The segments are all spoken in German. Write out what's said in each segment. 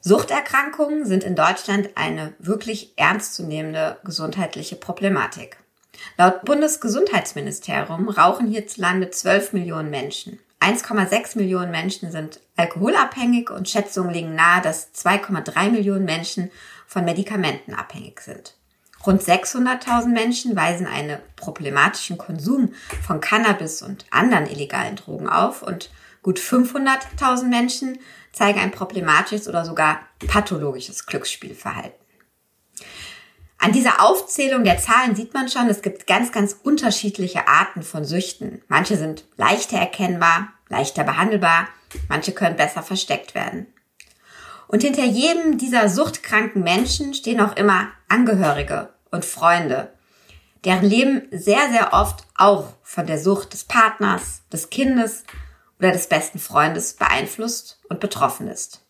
Suchterkrankungen sind in Deutschland eine wirklich ernstzunehmende gesundheitliche Problematik. Laut Bundesgesundheitsministerium rauchen hierzulande 12 Millionen Menschen. 1,6 Millionen Menschen sind alkoholabhängig und Schätzungen liegen nahe, dass 2,3 Millionen Menschen von Medikamenten abhängig sind. Rund 600.000 Menschen weisen einen problematischen Konsum von Cannabis und anderen illegalen Drogen auf und gut 500.000 Menschen zeigen ein problematisches oder sogar pathologisches Glücksspielverhalten. An dieser Aufzählung der Zahlen sieht man schon, es gibt ganz, ganz unterschiedliche Arten von Süchten. Manche sind leichter erkennbar, leichter behandelbar, manche können besser versteckt werden. Und hinter jedem dieser suchtkranken Menschen stehen auch immer Angehörige und Freunde, deren Leben sehr, sehr oft auch von der Sucht des Partners, des Kindes oder des besten Freundes beeinflusst und betroffen ist.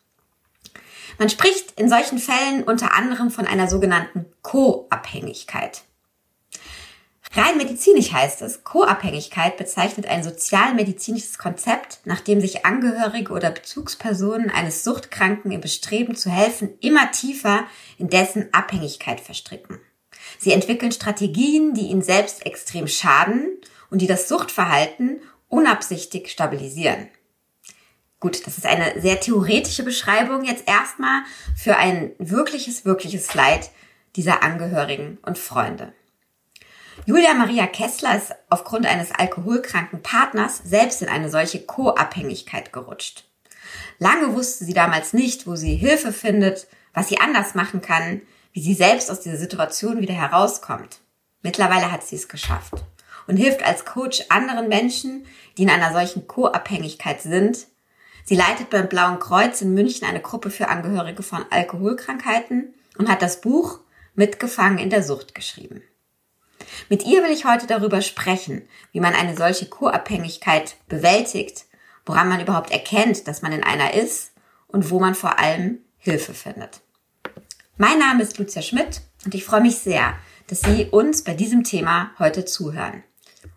Man spricht in solchen Fällen unter anderem von einer sogenannten Co-Abhängigkeit. Rein medizinisch heißt es, Co-Abhängigkeit bezeichnet ein sozialmedizinisches Konzept, nach dem sich Angehörige oder Bezugspersonen eines Suchtkranken im Bestreben zu helfen immer tiefer in dessen Abhängigkeit verstricken. Sie entwickeln Strategien, die ihnen selbst extrem schaden und die das Suchtverhalten unabsichtig stabilisieren. Gut, das ist eine sehr theoretische Beschreibung jetzt erstmal für ein wirkliches, wirkliches Leid dieser Angehörigen und Freunde. Julia Maria Kessler ist aufgrund eines alkoholkranken Partners selbst in eine solche Co-Abhängigkeit gerutscht. Lange wusste sie damals nicht, wo sie Hilfe findet, was sie anders machen kann, wie sie selbst aus dieser Situation wieder herauskommt. Mittlerweile hat sie es geschafft und hilft als Coach anderen Menschen, die in einer solchen Co-Abhängigkeit sind. Sie leitet beim Blauen Kreuz in München eine Gruppe für Angehörige von Alkoholkrankheiten und hat das Buch Mitgefangen in der Sucht geschrieben. Mit ihr will ich heute darüber sprechen, wie man eine solche Co-Abhängigkeit bewältigt, woran man überhaupt erkennt, dass man in einer ist und wo man vor allem Hilfe findet. Mein Name ist Lucia Schmidt und ich freue mich sehr, dass Sie uns bei diesem Thema heute zuhören.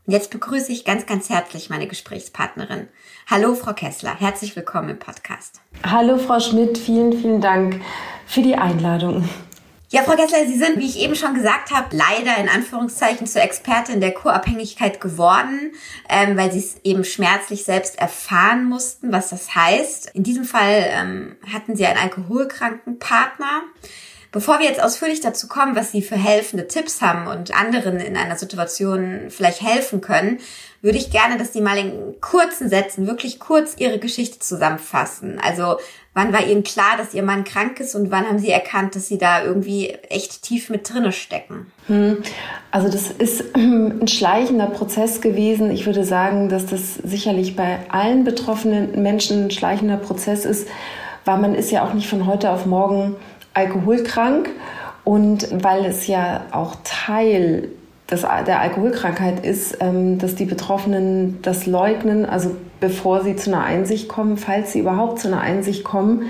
Und jetzt begrüße ich ganz, ganz herzlich meine Gesprächspartnerin. Hallo, Frau Kessler. Herzlich willkommen im Podcast. Hallo, Frau Schmidt. Vielen, vielen Dank für die Einladung. Ja, Frau Kessler, Sie sind, wie ich eben schon gesagt habe, leider in Anführungszeichen zur Expertin der Co-Abhängigkeit geworden, ähm, weil Sie es eben schmerzlich selbst erfahren mussten, was das heißt. In diesem Fall ähm, hatten Sie einen alkoholkranken Partner. Bevor wir jetzt ausführlich dazu kommen, was Sie für helfende Tipps haben und anderen in einer Situation vielleicht helfen können, würde ich gerne, dass Sie mal in kurzen Sätzen, wirklich kurz Ihre Geschichte zusammenfassen. Also wann war Ihnen klar, dass Ihr Mann krank ist und wann haben Sie erkannt, dass Sie da irgendwie echt tief mit drinne stecken? Hm. Also das ist ein schleichender Prozess gewesen. Ich würde sagen, dass das sicherlich bei allen betroffenen Menschen ein schleichender Prozess ist, weil man ist ja auch nicht von heute auf morgen alkoholkrank und weil es ja auch Teil des, der Alkoholkrankheit ist, ähm, dass die Betroffenen das leugnen, also bevor sie zu einer Einsicht kommen, falls sie überhaupt zu einer Einsicht kommen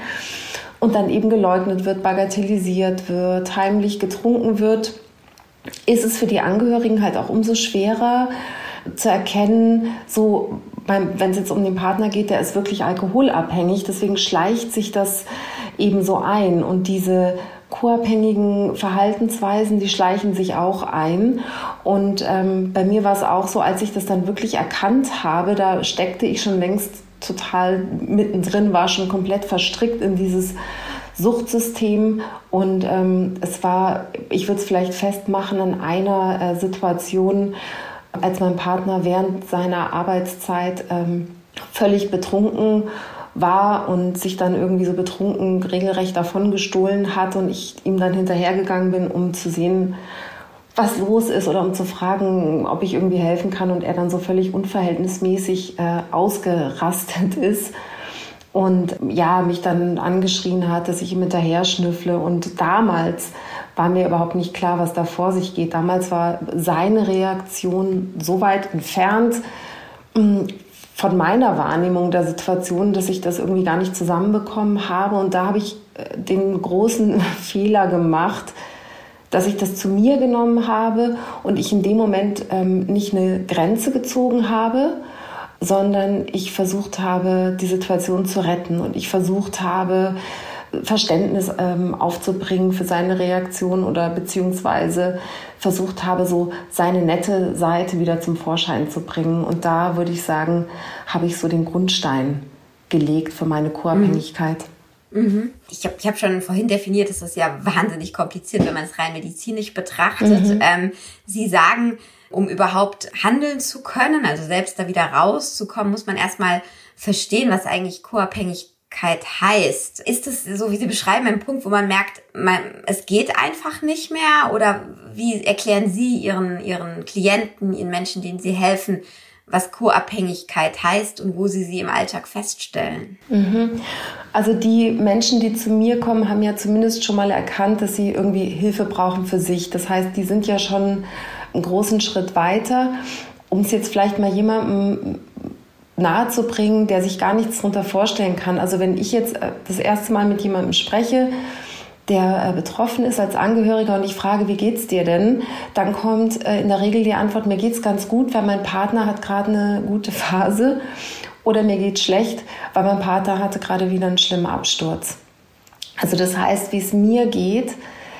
und dann eben geleugnet wird, bagatellisiert wird, heimlich getrunken wird, ist es für die Angehörigen halt auch umso schwerer zu erkennen, so wenn es jetzt um den Partner geht, der ist wirklich alkoholabhängig, deswegen schleicht sich das eben so ein. Und diese co-abhängigen Verhaltensweisen, die schleichen sich auch ein. Und ähm, bei mir war es auch so, als ich das dann wirklich erkannt habe, da steckte ich schon längst total mittendrin, war schon komplett verstrickt in dieses Suchtsystem. Und ähm, es war, ich würde es vielleicht festmachen, in einer äh, Situation, als mein Partner während seiner Arbeitszeit ähm, völlig betrunken war und sich dann irgendwie so betrunken regelrecht davon gestohlen hat und ich ihm dann hinterhergegangen bin, um zu sehen, was los ist oder um zu fragen, ob ich irgendwie helfen kann und er dann so völlig unverhältnismäßig äh, ausgerastet ist und ja, mich dann angeschrien hat, dass ich ihm hinterher schnüffle und damals war mir überhaupt nicht klar, was da vor sich geht. Damals war seine Reaktion so weit entfernt von meiner Wahrnehmung der Situation, dass ich das irgendwie gar nicht zusammenbekommen habe. Und da habe ich äh, den großen Fehler gemacht, dass ich das zu mir genommen habe und ich in dem Moment ähm, nicht eine Grenze gezogen habe, sondern ich versucht habe, die Situation zu retten und ich versucht habe, Verständnis ähm, aufzubringen für seine Reaktion oder beziehungsweise versucht habe, so seine nette Seite wieder zum Vorschein zu bringen. Und da würde ich sagen, habe ich so den Grundstein gelegt für meine Co-Abhängigkeit. Mhm. mhm. Ich habe ich hab schon vorhin definiert, es ist ja wahnsinnig kompliziert, wenn man es rein medizinisch betrachtet. Mhm. Ähm, Sie sagen, um überhaupt handeln zu können, also selbst da wieder rauszukommen, muss man erstmal verstehen, was eigentlich Co-Abhängigkeit heißt. Ist es so, wie Sie beschreiben, ein Punkt, wo man merkt, man, es geht einfach nicht mehr? Oder wie erklären Sie Ihren, Ihren Klienten, Ihren Menschen, denen Sie helfen, was Co-Abhängigkeit heißt und wo Sie sie im Alltag feststellen? Mhm. Also die Menschen, die zu mir kommen, haben ja zumindest schon mal erkannt, dass sie irgendwie Hilfe brauchen für sich. Das heißt, die sind ja schon einen großen Schritt weiter. Um es jetzt vielleicht mal jemandem nahezubringen, der sich gar nichts darunter vorstellen kann. Also wenn ich jetzt äh, das erste Mal mit jemandem spreche, der äh, betroffen ist als Angehöriger und ich frage, wie geht's dir denn? Dann kommt äh, in der Regel die Antwort, mir geht's ganz gut, weil mein Partner hat gerade eine gute Phase oder mir geht's schlecht, weil mein Partner hatte gerade wieder einen schlimmen Absturz. Also das heißt, wie es mir geht,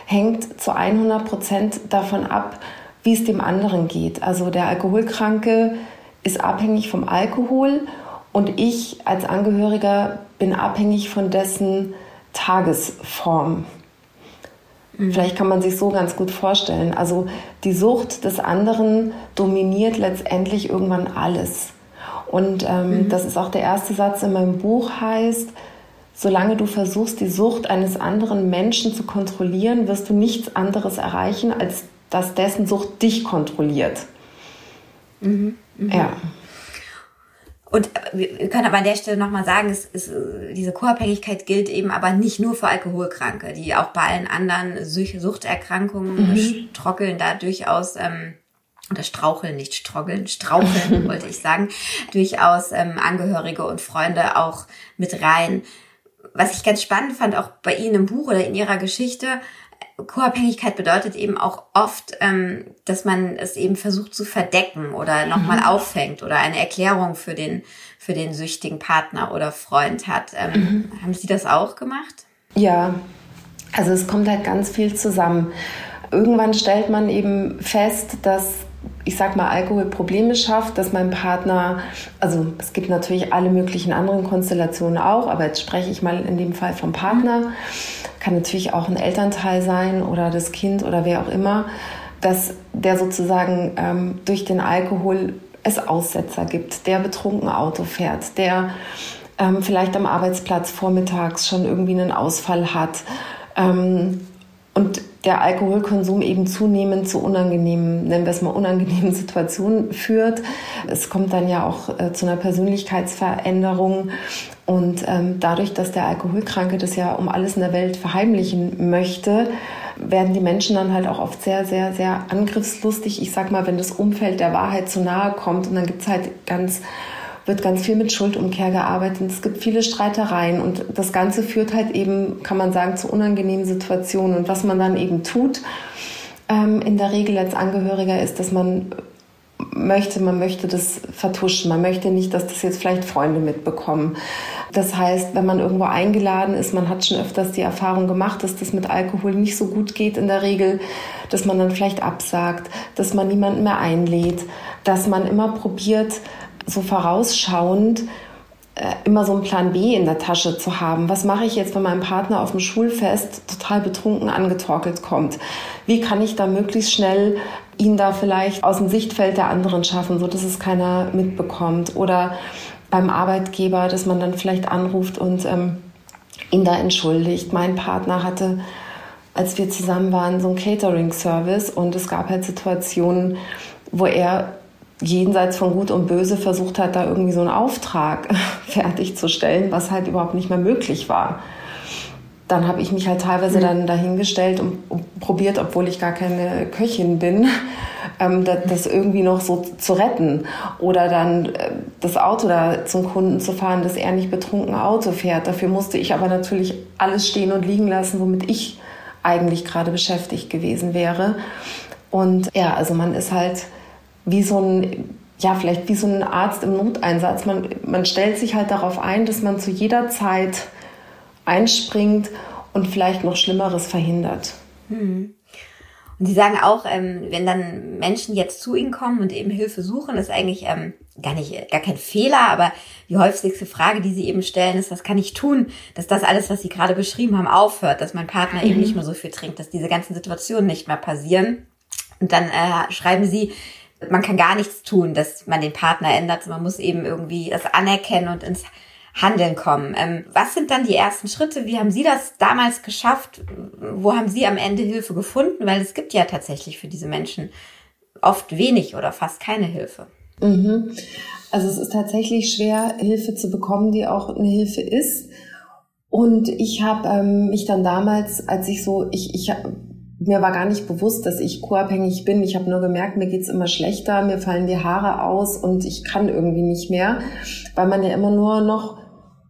hängt zu 100 Prozent davon ab, wie es dem anderen geht. Also der Alkoholkranke ist abhängig vom Alkohol und ich als Angehöriger bin abhängig von dessen Tagesform. Mhm. Vielleicht kann man sich so ganz gut vorstellen. Also die Sucht des anderen dominiert letztendlich irgendwann alles. Und ähm, mhm. das ist auch der erste Satz in meinem Buch heißt, solange du versuchst, die Sucht eines anderen Menschen zu kontrollieren, wirst du nichts anderes erreichen, als dass dessen Sucht dich kontrolliert. Mhm. Mhm. Ja. Und wir können aber an der Stelle nochmal sagen, es ist, diese Co-Abhängigkeit gilt eben aber nicht nur für Alkoholkranke, die auch bei allen anderen Suchterkrankungen mhm. strockeln da durchaus, ähm, oder straucheln, nicht stroggeln, straucheln wollte ich sagen, durchaus ähm, Angehörige und Freunde auch mit rein. Was ich ganz spannend fand, auch bei Ihnen im Buch oder in Ihrer Geschichte, Co-Abhängigkeit bedeutet eben auch oft, ähm, dass man es eben versucht zu verdecken oder nochmal mhm. auffängt oder eine Erklärung für den, für den süchtigen Partner oder Freund hat. Ähm, mhm. Haben Sie das auch gemacht? Ja, also es kommt halt ganz viel zusammen. Irgendwann stellt man eben fest, dass ich sag mal, Alkohol Probleme schafft, dass mein Partner, also es gibt natürlich alle möglichen anderen Konstellationen auch, aber jetzt spreche ich mal in dem Fall vom Partner. Kann natürlich auch ein Elternteil sein oder das Kind oder wer auch immer, dass der sozusagen ähm, durch den Alkohol es Aussetzer gibt, der betrunken Auto fährt, der ähm, vielleicht am Arbeitsplatz vormittags schon irgendwie einen Ausfall hat ähm, und der Alkoholkonsum eben zunehmend zu unangenehmen, nennen wir es mal unangenehmen Situationen führt. Es kommt dann ja auch äh, zu einer Persönlichkeitsveränderung und ähm, dadurch, dass der Alkoholkranke das ja um alles in der Welt verheimlichen möchte, werden die Menschen dann halt auch oft sehr, sehr, sehr angriffslustig. Ich sag mal, wenn das Umfeld der Wahrheit zu nahe kommt und dann gibt's halt ganz, wird ganz viel mit Schuldumkehr gearbeitet. Es gibt viele Streitereien und das Ganze führt halt eben, kann man sagen, zu unangenehmen Situationen. Und was man dann eben tut, ähm, in der Regel als Angehöriger ist, dass man möchte, man möchte das vertuschen, man möchte nicht, dass das jetzt vielleicht Freunde mitbekommen. Das heißt, wenn man irgendwo eingeladen ist, man hat schon öfters die Erfahrung gemacht, dass das mit Alkohol nicht so gut geht in der Regel, dass man dann vielleicht absagt, dass man niemanden mehr einlädt, dass man immer probiert, so vorausschauend äh, immer so einen Plan B in der Tasche zu haben. Was mache ich jetzt, wenn mein Partner auf dem Schulfest total betrunken angetorkelt kommt? Wie kann ich da möglichst schnell ihn da vielleicht aus dem Sichtfeld der anderen schaffen, so dass es keiner mitbekommt? Oder beim Arbeitgeber, dass man dann vielleicht anruft und ähm, ihn da entschuldigt. Mein Partner hatte, als wir zusammen waren, so einen Catering-Service und es gab halt Situationen, wo er jenseits von Gut und Böse versucht hat, da irgendwie so einen Auftrag fertigzustellen, was halt überhaupt nicht mehr möglich war. Dann habe ich mich halt teilweise mhm. dann dahingestellt und, und, probiert, obwohl ich gar keine Köchin bin, ähm, das, das, irgendwie noch so zu retten. Oder dann äh, das Auto da zum Kunden zu fahren, dass er nicht betrunken Auto fährt. Dafür musste ich aber natürlich alles stehen und liegen lassen, womit ich eigentlich gerade beschäftigt gewesen wäre. Und ja, also man ist halt wie so ein ja, vielleicht wie so ein Arzt im Noteinsatz. Man, man stellt sich halt darauf ein, dass man zu jeder Zeit einspringt und vielleicht noch Schlimmeres verhindert. Hm. Und Sie sagen auch, ähm, wenn dann Menschen jetzt zu Ihnen kommen und eben Hilfe suchen, ist eigentlich ähm, gar nicht, gar kein Fehler, aber die häufigste Frage, die Sie eben stellen, ist, was kann ich tun, dass das alles, was Sie gerade beschrieben haben, aufhört, dass mein Partner mhm. eben nicht mehr so viel trinkt, dass diese ganzen Situationen nicht mehr passieren. Und dann äh, schreiben Sie, man kann gar nichts tun, dass man den Partner ändert. Man muss eben irgendwie das anerkennen und ins Handeln kommen. Ähm, was sind dann die ersten Schritte? Wie haben Sie das damals geschafft? Wo haben Sie am Ende Hilfe gefunden? Weil es gibt ja tatsächlich für diese Menschen oft wenig oder fast keine Hilfe. Mhm. Also es ist tatsächlich schwer, Hilfe zu bekommen, die auch eine Hilfe ist. Und ich habe ähm, mich dann damals, als ich so, ich, ich mir war gar nicht bewusst, dass ich co-abhängig bin. Ich habe nur gemerkt, mir geht's immer schlechter, mir fallen die Haare aus und ich kann irgendwie nicht mehr, weil man ja immer nur noch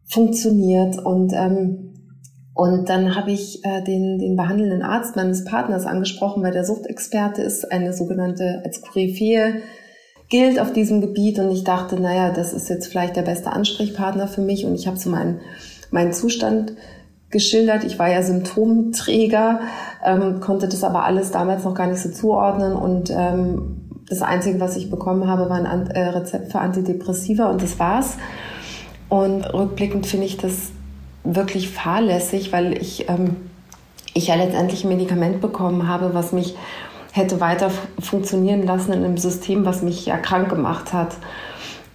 funktioniert. Und, ähm, und dann habe ich äh, den, den behandelnden Arzt meines Partners angesprochen, weil der Suchtexperte ist, eine sogenannte als Koryphäe gilt auf diesem Gebiet. Und ich dachte, naja, das ist jetzt vielleicht der beste Ansprechpartner für mich. Und ich habe so meinen, meinen Zustand geschildert. Ich war ja Symptomträger, ähm, konnte das aber alles damals noch gar nicht so zuordnen und ähm, das Einzige, was ich bekommen habe, war ein äh, Rezept für Antidepressiva und das war's. Und rückblickend finde ich das wirklich fahrlässig, weil ich, ähm, ich ja letztendlich ein Medikament bekommen habe, was mich hätte weiter funktionieren lassen in einem System, was mich ja krank gemacht hat.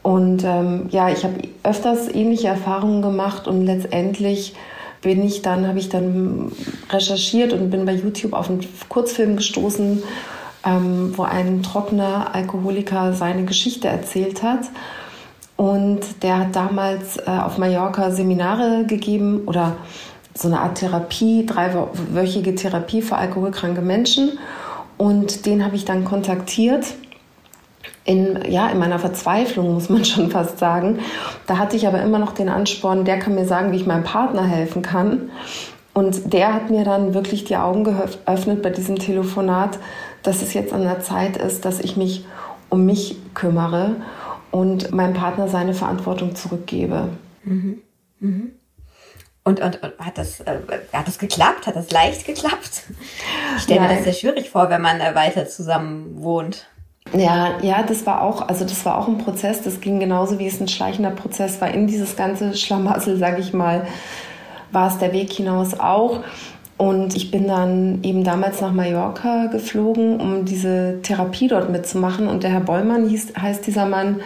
Und ähm, ja, ich habe öfters ähnliche Erfahrungen gemacht und letztendlich bin ich dann, habe ich dann recherchiert und bin bei YouTube auf einen Kurzfilm gestoßen, ähm, wo ein trockener Alkoholiker seine Geschichte erzählt hat. Und der hat damals äh, auf Mallorca Seminare gegeben oder so eine Art Therapie, dreiwöchige Therapie für alkoholkranke Menschen. Und den habe ich dann kontaktiert. In, ja, in meiner Verzweiflung, muss man schon fast sagen. Da hatte ich aber immer noch den Ansporn, der kann mir sagen, wie ich meinem Partner helfen kann. Und der hat mir dann wirklich die Augen geöffnet bei diesem Telefonat, dass es jetzt an der Zeit ist, dass ich mich um mich kümmere und meinem Partner seine Verantwortung zurückgebe. Mhm. Mhm. Und, und, und, hat, das, äh, hat das geklappt? Hat das leicht geklappt? Ich stelle mir das sehr schwierig vor, wenn man äh, weiter zusammen wohnt. Ja, ja, das war auch, also das war auch ein Prozess. Das ging genauso wie es ein schleichender Prozess war. In dieses ganze Schlamassel, sage ich mal, war es der Weg hinaus auch. Und ich bin dann eben damals nach Mallorca geflogen, um diese Therapie dort mitzumachen. Und der Herr Bollmann hieß, heißt dieser Mann,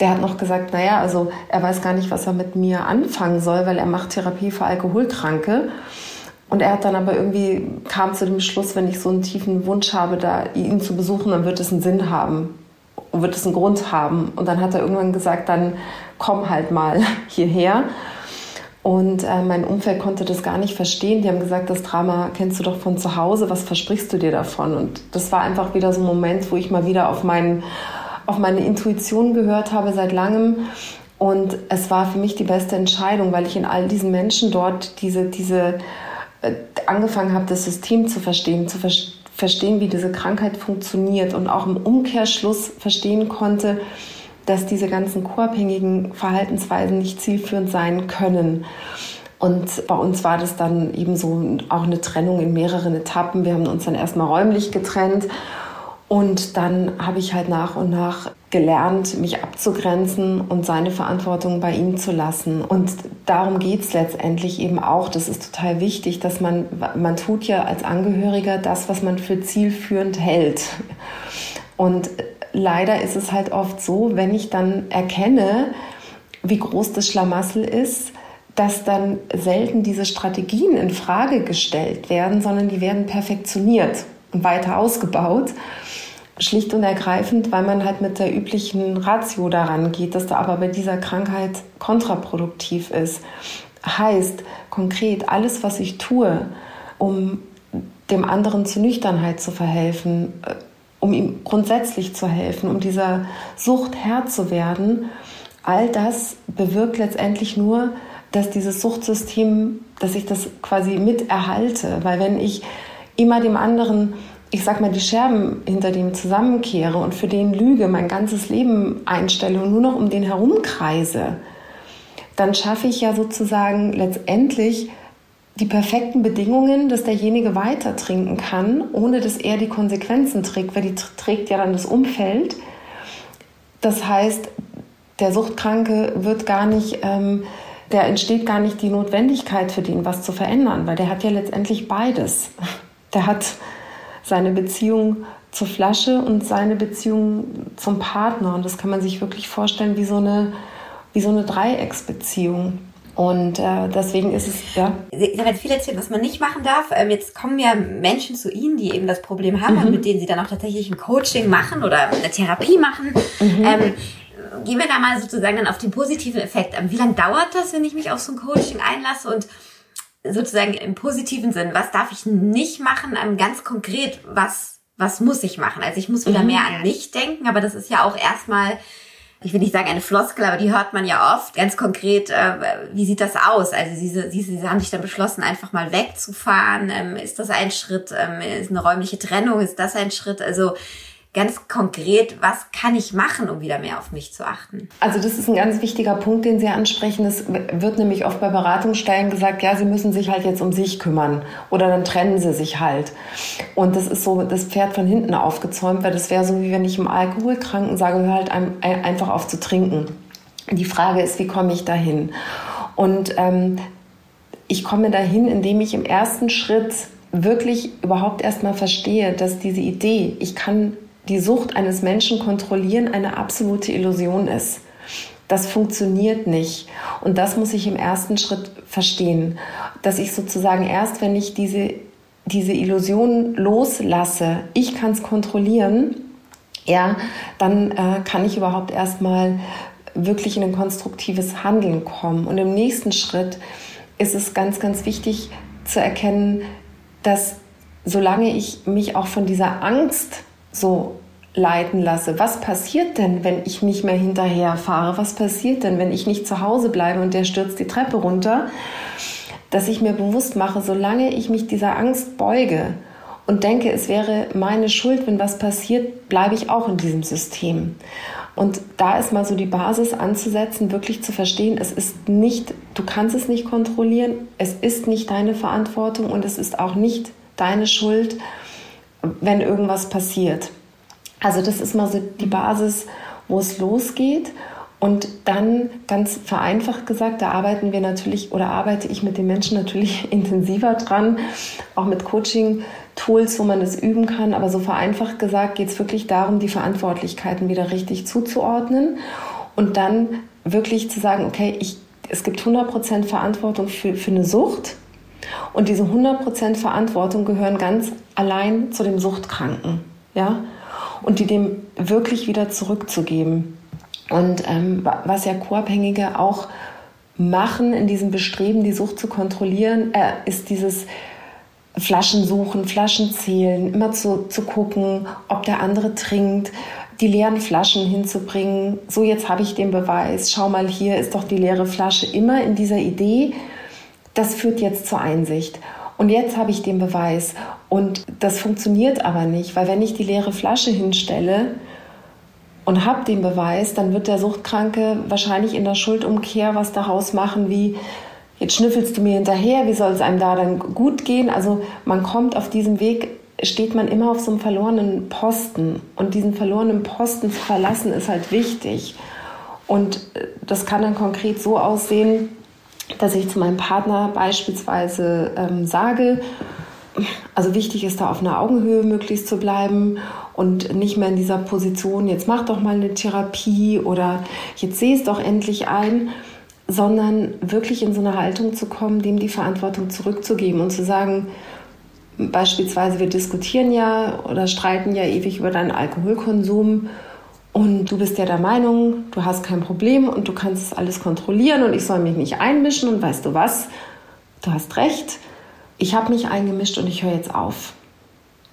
der hat noch gesagt, naja, also er weiß gar nicht, was er mit mir anfangen soll, weil er macht Therapie für Alkoholkranke. Und er hat dann aber irgendwie kam zu dem Schluss, wenn ich so einen tiefen Wunsch habe, da ihn zu besuchen, dann wird es einen Sinn haben und wird es einen Grund haben. Und dann hat er irgendwann gesagt, dann komm halt mal hierher. Und äh, mein Umfeld konnte das gar nicht verstehen. Die haben gesagt, das Drama kennst du doch von zu Hause, was versprichst du dir davon? Und das war einfach wieder so ein Moment, wo ich mal wieder auf, meinen, auf meine Intuition gehört habe seit langem. Und es war für mich die beste Entscheidung, weil ich in all diesen Menschen dort diese, diese angefangen habe, das System zu verstehen, zu ver verstehen, wie diese Krankheit funktioniert und auch im Umkehrschluss verstehen konnte, dass diese ganzen co-abhängigen Verhaltensweisen nicht zielführend sein können. Und bei uns war das dann eben so auch eine Trennung in mehreren Etappen. Wir haben uns dann erstmal räumlich getrennt und dann habe ich halt nach und nach gelernt, mich abzugrenzen und seine Verantwortung bei ihm zu lassen. Und darum geht es letztendlich eben auch. Das ist total wichtig, dass man, man tut ja als Angehöriger das, was man für zielführend hält. Und leider ist es halt oft so, wenn ich dann erkenne, wie groß das Schlamassel ist, dass dann selten diese Strategien in Frage gestellt werden, sondern die werden perfektioniert und weiter ausgebaut. Schlicht und ergreifend, weil man halt mit der üblichen Ratio daran geht, dass da aber bei dieser Krankheit kontraproduktiv ist. Heißt konkret, alles, was ich tue, um dem anderen zur Nüchternheit zu verhelfen, äh, um ihm grundsätzlich zu helfen, um dieser Sucht Herr zu werden, all das bewirkt letztendlich nur, dass dieses Suchtsystem, dass ich das quasi miterhalte. Weil wenn ich immer dem anderen ich sag mal, die Scherben hinter dem zusammenkehre und für den lüge, mein ganzes Leben einstelle und nur noch um den herumkreise, dann schaffe ich ja sozusagen letztendlich die perfekten Bedingungen, dass derjenige weiter trinken kann, ohne dass er die Konsequenzen trägt, weil die trägt ja dann das Umfeld. Das heißt, der Suchtkranke wird gar nicht, ähm, der entsteht gar nicht die Notwendigkeit für den, was zu verändern, weil der hat ja letztendlich beides. Der hat seine Beziehung zur Flasche und seine Beziehung zum Partner. Und das kann man sich wirklich vorstellen wie so eine, wie so eine Dreiecksbeziehung. Und äh, deswegen ist es, ja. Sie haben jetzt viel erzählt, was man nicht machen darf. Ähm, jetzt kommen ja Menschen zu Ihnen, die eben das Problem haben mhm. und mit denen Sie dann auch tatsächlich ein Coaching machen oder eine Therapie machen. Mhm. Ähm, gehen wir da mal sozusagen dann auf den positiven Effekt. Ähm, wie lange dauert das, wenn ich mich auf so ein Coaching einlasse und sozusagen im positiven Sinn, was darf ich nicht machen, ganz konkret, was, was muss ich machen? Also ich muss wieder mhm. mehr an mich denken, aber das ist ja auch erstmal, ich will nicht sagen eine Floskel, aber die hört man ja oft. Ganz konkret, äh, wie sieht das aus? Also sie, sie, sie haben sich dann beschlossen, einfach mal wegzufahren. Ähm, ist das ein Schritt? Ähm, ist eine räumliche Trennung? Ist das ein Schritt? Also ganz konkret, was kann ich machen, um wieder mehr auf mich zu achten? Also das ist ein ganz wichtiger Punkt, den Sie ansprechen. Es wird nämlich oft bei Beratungsstellen gesagt, ja, Sie müssen sich halt jetzt um sich kümmern oder dann trennen Sie sich halt. Und das ist so das Pferd von hinten aufgezäumt, weil das wäre so, wie wenn ich im Alkoholkranken sage, hör halt einfach auf zu trinken. Die Frage ist, wie komme ich dahin? Und ähm, ich komme dahin, indem ich im ersten Schritt wirklich überhaupt erstmal verstehe, dass diese Idee, ich kann die Sucht eines Menschen kontrollieren eine absolute Illusion ist. Das funktioniert nicht. Und das muss ich im ersten Schritt verstehen. Dass ich sozusagen erst, wenn ich diese, diese Illusion loslasse, ich kann es kontrollieren, ja, dann äh, kann ich überhaupt erstmal wirklich in ein konstruktives Handeln kommen. Und im nächsten Schritt ist es ganz, ganz wichtig zu erkennen, dass solange ich mich auch von dieser Angst so leiten lasse. Was passiert denn, wenn ich nicht mehr hinterher fahre? Was passiert denn, wenn ich nicht zu Hause bleibe und der stürzt die Treppe runter? Dass ich mir bewusst mache, solange ich mich dieser Angst beuge und denke, es wäre meine Schuld, wenn was passiert, bleibe ich auch in diesem System. Und da ist mal so die Basis anzusetzen, wirklich zu verstehen, es ist nicht, du kannst es nicht kontrollieren, es ist nicht deine Verantwortung und es ist auch nicht deine Schuld, wenn irgendwas passiert. Also das ist mal so die Basis, wo es losgeht. Und dann ganz vereinfacht gesagt, da arbeiten wir natürlich oder arbeite ich mit den Menschen natürlich intensiver dran, auch mit Coaching-Tools, wo man das üben kann. Aber so vereinfacht gesagt geht es wirklich darum, die Verantwortlichkeiten wieder richtig zuzuordnen und dann wirklich zu sagen, okay, ich, es gibt 100% Verantwortung für, für eine Sucht. Und diese 100% Verantwortung gehören ganz allein zu dem Suchtkranken. Ja? und die dem wirklich wieder zurückzugeben. Und ähm, was ja Co-Abhängige auch machen in diesem Bestreben, die Sucht zu kontrollieren, äh, ist dieses Flaschen suchen, Flaschen zählen, immer zu, zu gucken, ob der andere trinkt, die leeren Flaschen hinzubringen. So, jetzt habe ich den Beweis. Schau mal, hier ist doch die leere Flasche. Immer in dieser Idee, das führt jetzt zur Einsicht. Und jetzt habe ich den Beweis. Und das funktioniert aber nicht, weil wenn ich die leere Flasche hinstelle und habe den Beweis, dann wird der Suchtkranke wahrscheinlich in der Schuldumkehr was daraus machen wie, jetzt schnüffelst du mir hinterher, wie soll es einem da dann gut gehen? Also man kommt auf diesem Weg, steht man immer auf so einem verlorenen Posten. Und diesen verlorenen Posten zu verlassen ist halt wichtig. Und äh, das kann dann konkret so aussehen, dass ich zu meinem Partner beispielsweise ähm, sage, also wichtig ist da auf einer Augenhöhe möglichst zu bleiben und nicht mehr in dieser Position, jetzt mach doch mal eine Therapie oder jetzt seh es doch endlich ein, sondern wirklich in so eine Haltung zu kommen, dem die Verantwortung zurückzugeben und zu sagen, beispielsweise wir diskutieren ja oder streiten ja ewig über deinen Alkoholkonsum und du bist ja der Meinung, du hast kein Problem und du kannst alles kontrollieren und ich soll mich nicht einmischen. Und weißt du was? Du hast recht. Ich habe mich eingemischt und ich höre jetzt auf.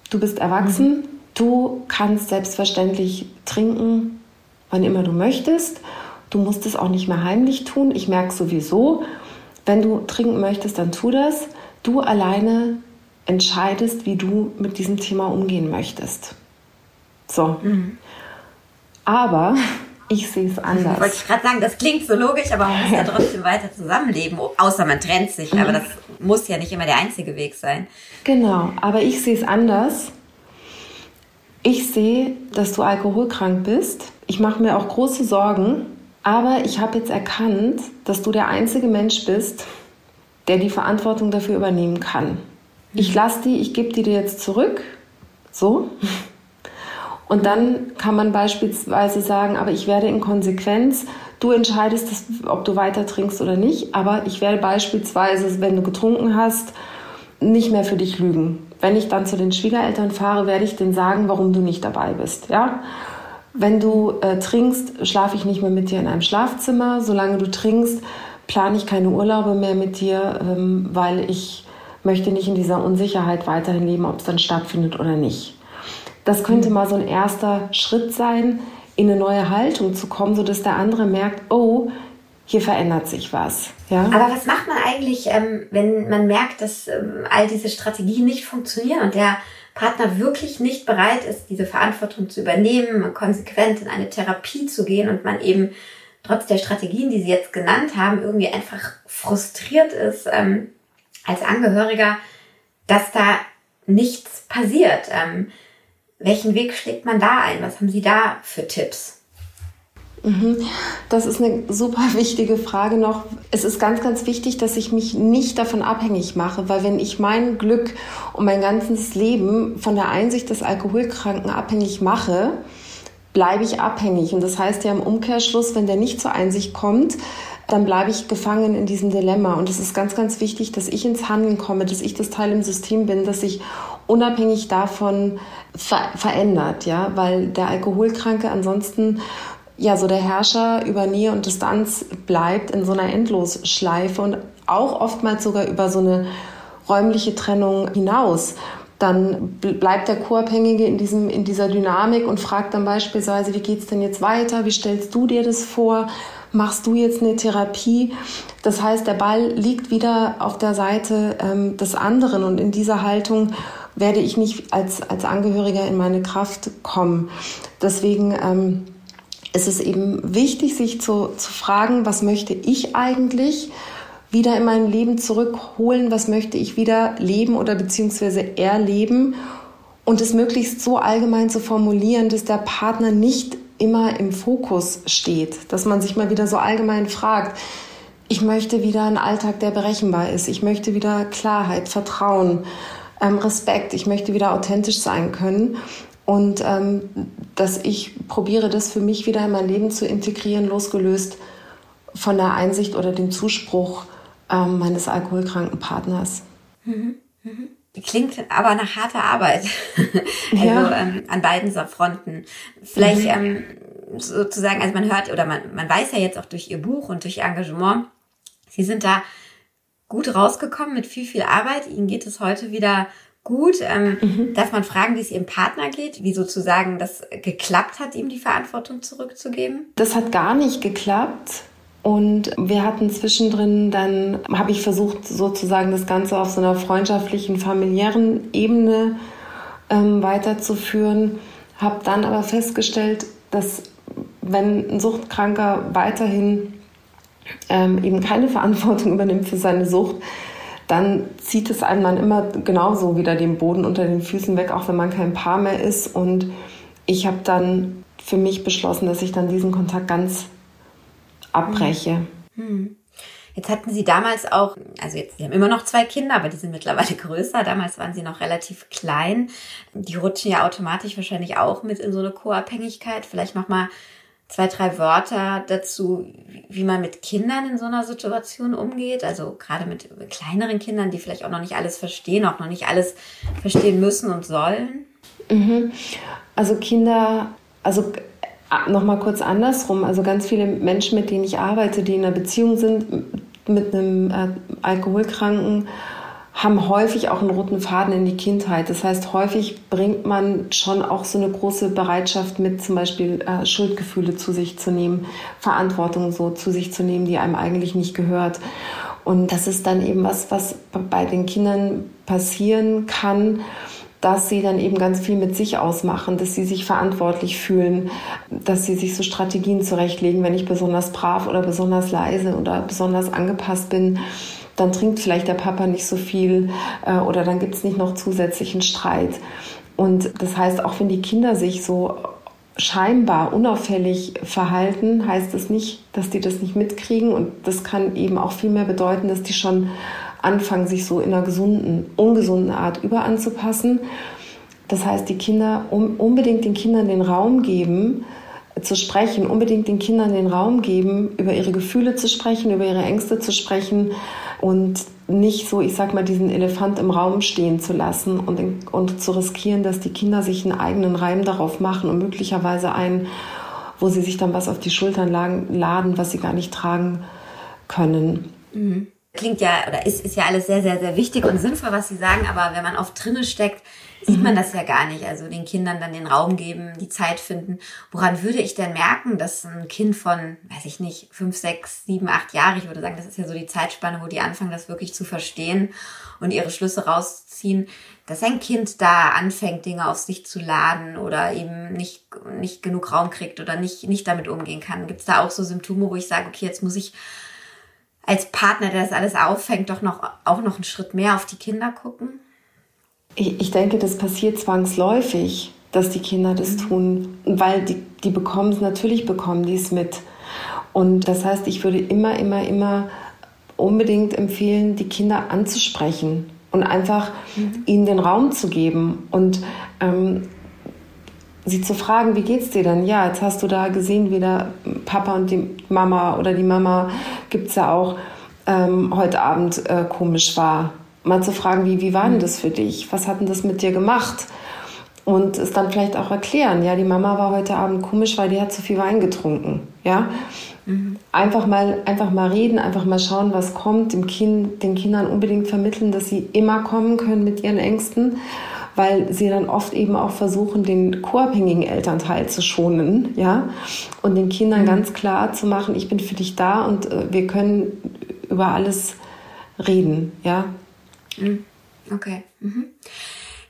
Du bist erwachsen. Mhm. Du kannst selbstverständlich trinken, wann immer du möchtest. Du musst es auch nicht mehr heimlich tun. Ich merke sowieso, wenn du trinken möchtest, dann tu das. Du alleine entscheidest, wie du mit diesem Thema umgehen möchtest. So. Mhm. Aber ich sehe es anders. Wollte ich gerade sagen, das klingt so logisch, aber man muss ja trotzdem weiter zusammenleben, außer man trennt sich. Mhm. Aber das muss ja nicht immer der einzige Weg sein. Genau, aber ich sehe es anders. Ich sehe, dass du alkoholkrank bist. Ich mache mir auch große Sorgen. Aber ich habe jetzt erkannt, dass du der einzige Mensch bist, der die Verantwortung dafür übernehmen kann. Ich lasse die, ich gebe die dir jetzt zurück. So. Und dann kann man beispielsweise sagen, aber ich werde in Konsequenz, du entscheidest, ob du weiter trinkst oder nicht, aber ich werde beispielsweise, wenn du getrunken hast, nicht mehr für dich lügen. Wenn ich dann zu den Schwiegereltern fahre, werde ich denen sagen, warum du nicht dabei bist. Ja? Wenn du äh, trinkst, schlafe ich nicht mehr mit dir in einem Schlafzimmer. Solange du trinkst, plane ich keine Urlaube mehr mit dir, ähm, weil ich möchte nicht in dieser Unsicherheit weiterhin leben, ob es dann stattfindet oder nicht. Das könnte mal so ein erster Schritt sein, in eine neue Haltung zu kommen, sodass der andere merkt, oh, hier verändert sich was. Ja? Aber was macht man eigentlich, ähm, wenn man merkt, dass ähm, all diese Strategien nicht funktionieren und der Partner wirklich nicht bereit ist, diese Verantwortung zu übernehmen, konsequent in eine Therapie zu gehen und man eben trotz der Strategien, die Sie jetzt genannt haben, irgendwie einfach frustriert ist ähm, als Angehöriger, dass da nichts passiert. Welchen Weg schlägt man da ein? Was haben Sie da für Tipps? Mhm. Das ist eine super wichtige Frage noch. Es ist ganz, ganz wichtig, dass ich mich nicht davon abhängig mache, weil wenn ich mein Glück und mein ganzes Leben von der Einsicht des Alkoholkranken abhängig mache, bleibe ich abhängig. Und das heißt ja im Umkehrschluss, wenn der nicht zur Einsicht kommt, dann bleibe ich gefangen in diesem Dilemma. Und es ist ganz, ganz wichtig, dass ich ins Handeln komme, dass ich das Teil im System bin, dass ich unabhängig davon ver verändert, ja, weil der Alkoholkranke ansonsten ja so der Herrscher über Nähe und Distanz bleibt in so einer Endlosschleife und auch oftmals sogar über so eine räumliche Trennung hinaus. Dann bleibt der Co-Abhängige in, diesem, in dieser Dynamik und fragt dann beispielsweise, wie geht's denn jetzt weiter? Wie stellst du dir das vor? Machst du jetzt eine Therapie? Das heißt, der Ball liegt wieder auf der Seite ähm, des anderen und in dieser Haltung werde ich nicht als, als Angehöriger in meine Kraft kommen. Deswegen ähm, ist es eben wichtig, sich zu, zu fragen, was möchte ich eigentlich wieder in mein Leben zurückholen, was möchte ich wieder leben oder beziehungsweise erleben? Und es möglichst so allgemein zu formulieren, dass der Partner nicht immer im Fokus steht, dass man sich mal wieder so allgemein fragt, ich möchte wieder einen Alltag, der berechenbar ist, ich möchte wieder Klarheit, Vertrauen, ähm, Respekt, ich möchte wieder authentisch sein können und ähm, dass ich probiere, das für mich wieder in mein Leben zu integrieren, losgelöst von der Einsicht oder dem Zuspruch ähm, meines alkoholkranken Partners. Mhm. Mhm. Klingt aber nach harter Arbeit. also ja. ähm, an beiden Fronten. Vielleicht mhm. ähm, sozusagen, also man hört oder man, man weiß ja jetzt auch durch ihr Buch und durch ihr Engagement, sie sind da gut rausgekommen mit viel, viel Arbeit. Ihnen geht es heute wieder gut. Ähm, mhm. Darf man fragen, wie es Ihrem Partner geht? Wie sozusagen das geklappt hat, ihm die Verantwortung zurückzugeben? Das hat gar nicht geklappt. Und wir hatten zwischendrin dann, habe ich versucht, sozusagen das Ganze auf so einer freundschaftlichen, familiären Ebene ähm, weiterzuführen. Habe dann aber festgestellt, dass wenn ein Suchtkranker weiterhin ähm, eben keine Verantwortung übernimmt für seine Sucht, dann zieht es einem dann immer genauso wieder den Boden unter den Füßen weg, auch wenn man kein Paar mehr ist. Und ich habe dann für mich beschlossen, dass ich dann diesen Kontakt ganz abbreche. Hm. Jetzt hatten Sie damals auch, also jetzt, Sie haben immer noch zwei Kinder, aber die sind mittlerweile größer. Damals waren Sie noch relativ klein. Die rutschen ja automatisch wahrscheinlich auch mit in so eine Co-Abhängigkeit. Vielleicht nochmal zwei, drei Wörter dazu, wie man mit Kindern in so einer Situation umgeht. Also gerade mit kleineren Kindern, die vielleicht auch noch nicht alles verstehen, auch noch nicht alles verstehen müssen und sollen. Mhm. Also Kinder, also äh, nochmal kurz andersrum. Also ganz viele Menschen, mit denen ich arbeite, die in einer Beziehung sind mit einem äh, Alkoholkranken, haben häufig auch einen roten Faden in die Kindheit. Das heißt, häufig bringt man schon auch so eine große Bereitschaft mit, zum Beispiel äh, Schuldgefühle zu sich zu nehmen, Verantwortung so zu sich zu nehmen, die einem eigentlich nicht gehört. Und das ist dann eben was, was bei den Kindern passieren kann, dass sie dann eben ganz viel mit sich ausmachen, dass sie sich verantwortlich fühlen, dass sie sich so Strategien zurechtlegen, wenn ich besonders brav oder besonders leise oder besonders angepasst bin, dann trinkt vielleicht der Papa nicht so viel äh, oder dann gibt es nicht noch zusätzlichen Streit. Und das heißt, auch wenn die Kinder sich so scheinbar unauffällig verhalten, heißt das nicht, dass die das nicht mitkriegen. Und das kann eben auch viel mehr bedeuten, dass die schon anfangen, sich so in einer gesunden, ungesunden Art überanzupassen. Das heißt, die Kinder um, unbedingt den Kindern den Raum geben, zu sprechen, unbedingt den Kindern den Raum geben, über ihre Gefühle zu sprechen, über ihre Ängste zu sprechen und nicht so, ich sag mal, diesen Elefant im Raum stehen zu lassen und, und zu riskieren, dass die Kinder sich einen eigenen Reim darauf machen und möglicherweise einen, wo sie sich dann was auf die Schultern laden, was sie gar nicht tragen können. Mhm klingt ja oder ist, ist ja alles sehr, sehr, sehr wichtig und sinnvoll, was Sie sagen, aber wenn man oft drinne steckt, sieht man mhm. das ja gar nicht. Also den Kindern dann den Raum geben, die Zeit finden. Woran würde ich denn merken, dass ein Kind von, weiß ich nicht, fünf, sechs, sieben, acht Jahre, ich würde sagen, das ist ja so die Zeitspanne, wo die anfangen, das wirklich zu verstehen und ihre Schlüsse rausziehen, dass ein Kind da anfängt, Dinge auf sich zu laden oder eben nicht, nicht genug Raum kriegt oder nicht, nicht damit umgehen kann. Gibt es da auch so Symptome, wo ich sage, okay, jetzt muss ich als Partner, der das alles auffängt, doch noch auch noch einen Schritt mehr auf die Kinder gucken? Ich, ich denke, das passiert zwangsläufig, dass die Kinder das mhm. tun, weil die, die bekommen es, natürlich bekommen die es mit. Und das heißt, ich würde immer, immer, immer unbedingt empfehlen, die Kinder anzusprechen und einfach mhm. ihnen den Raum zu geben und ähm, sie zu fragen, wie geht's dir denn? Ja, jetzt hast du da gesehen, wie der Papa und die Mama oder die Mama gibt's ja auch ähm, heute Abend äh, komisch war. Mal zu fragen, wie, wie war denn das für dich? Was hat denn das mit dir gemacht? Und es dann vielleicht auch erklären, ja, die Mama war heute Abend komisch, weil die hat zu viel Wein getrunken, ja. Mhm. Einfach mal, einfach mal reden, einfach mal schauen, was kommt, dem kind, den Kindern unbedingt vermitteln, dass sie immer kommen können mit ihren Ängsten weil sie dann oft eben auch versuchen, den co-abhängigen Elternteil zu schonen, ja, und den Kindern mhm. ganz klar zu machen, ich bin für dich da und äh, wir können über alles reden, ja. Mhm. Okay. Mhm.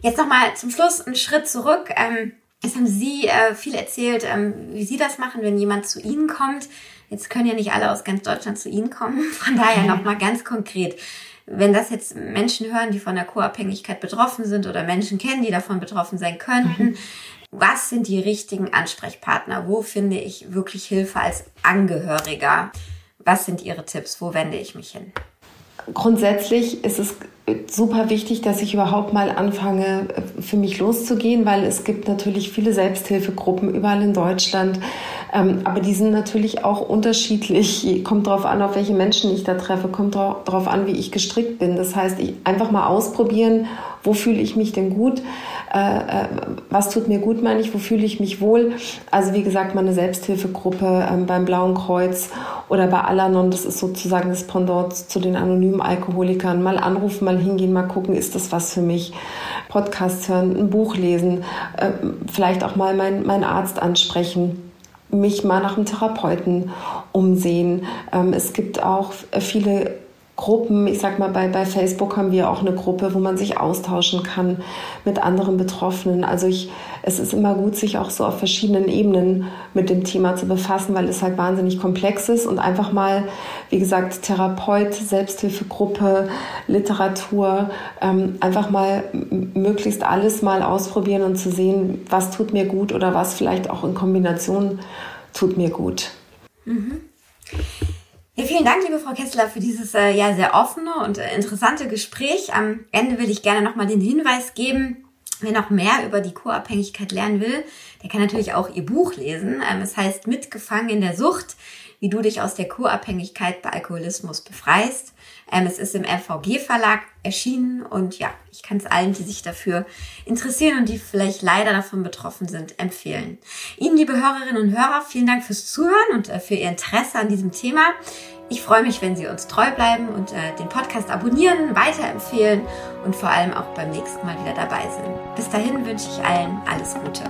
Jetzt nochmal zum Schluss einen Schritt zurück. Ähm, jetzt haben Sie äh, viel erzählt, ähm, wie Sie das machen, wenn jemand zu Ihnen kommt. Jetzt können ja nicht alle aus ganz Deutschland zu Ihnen kommen. Von daher nochmal ganz konkret wenn das jetzt Menschen hören, die von der Co-Abhängigkeit betroffen sind oder Menschen kennen, die davon betroffen sein könnten, mhm. was sind die richtigen Ansprechpartner? Wo finde ich wirklich Hilfe als Angehöriger? Was sind Ihre Tipps? Wo wende ich mich hin? Grundsätzlich ist es super wichtig, dass ich überhaupt mal anfange, für mich loszugehen, weil es gibt natürlich viele Selbsthilfegruppen überall in Deutschland. Ähm, aber die sind natürlich auch unterschiedlich. Kommt darauf an, auf welche Menschen ich da treffe, kommt darauf an, wie ich gestrickt bin. Das heißt, ich einfach mal ausprobieren, wo fühle ich mich denn gut, äh, äh, was tut mir gut, meine ich, wo fühle ich mich wohl. Also wie gesagt, meine Selbsthilfegruppe ähm, beim Blauen Kreuz oder bei Alanon, das ist sozusagen das Pendant zu den anonymen Alkoholikern. Mal anrufen, mal hingehen, mal gucken, ist das was für mich. Podcasts hören, ein Buch lesen, äh, vielleicht auch mal meinen mein Arzt ansprechen mich mal nach einem Therapeuten umsehen. Ähm, es gibt auch viele Gruppen, ich sag mal, bei, bei Facebook haben wir auch eine Gruppe, wo man sich austauschen kann mit anderen Betroffenen. Also ich, es ist immer gut, sich auch so auf verschiedenen Ebenen mit dem Thema zu befassen, weil es halt wahnsinnig komplex ist und einfach mal, wie gesagt, Therapeut, Selbsthilfegruppe, Literatur, ähm, einfach mal möglichst alles mal ausprobieren und zu sehen, was tut mir gut oder was vielleicht auch in Kombination tut mir gut. Mhm. Ja, vielen Dank, liebe Frau Kessler, für dieses äh, ja sehr offene und äh, interessante Gespräch. Am Ende will ich gerne nochmal den Hinweis geben, wer noch mehr über die Co-Abhängigkeit lernen will, der kann natürlich auch ihr Buch lesen. Ähm, es heißt Mitgefangen in der Sucht, wie du dich aus der Co-Abhängigkeit bei Alkoholismus befreist. Ähm, es ist im FVG Verlag erschienen und ja, ich kann es allen, die sich dafür interessieren und die vielleicht leider davon betroffen sind, empfehlen. Ihnen, liebe Hörerinnen und Hörer, vielen Dank fürs Zuhören und äh, für Ihr Interesse an diesem Thema. Ich freue mich, wenn Sie uns treu bleiben und äh, den Podcast abonnieren, weiterempfehlen und vor allem auch beim nächsten Mal wieder dabei sind. Bis dahin wünsche ich allen alles Gute.